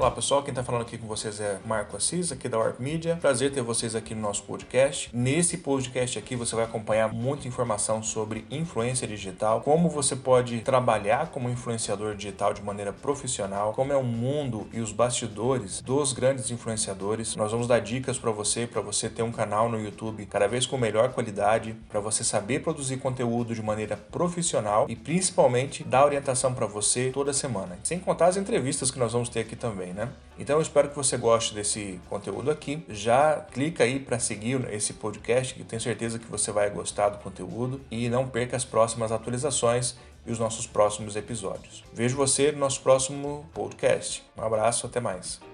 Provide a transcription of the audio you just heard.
Olá pessoal, quem está falando aqui com vocês é Marco Assis, aqui da Warp Media. Prazer ter vocês aqui no nosso podcast. Nesse podcast aqui você vai acompanhar muita informação sobre influência digital, como você pode trabalhar como influenciador digital de maneira profissional, como é o mundo e os bastidores dos grandes influenciadores. Nós vamos dar dicas para você, para você ter um canal no YouTube cada vez com melhor qualidade, para você saber produzir conteúdo de maneira profissional e principalmente dar orientação para você toda semana. Sem contar as entrevistas que nós vamos ter aqui também né? Então eu espero que você goste desse conteúdo aqui. Já clica aí para seguir esse podcast, que tenho certeza que você vai gostar do conteúdo e não perca as próximas atualizações e os nossos próximos episódios. Vejo você no nosso próximo podcast. Um abraço, até mais.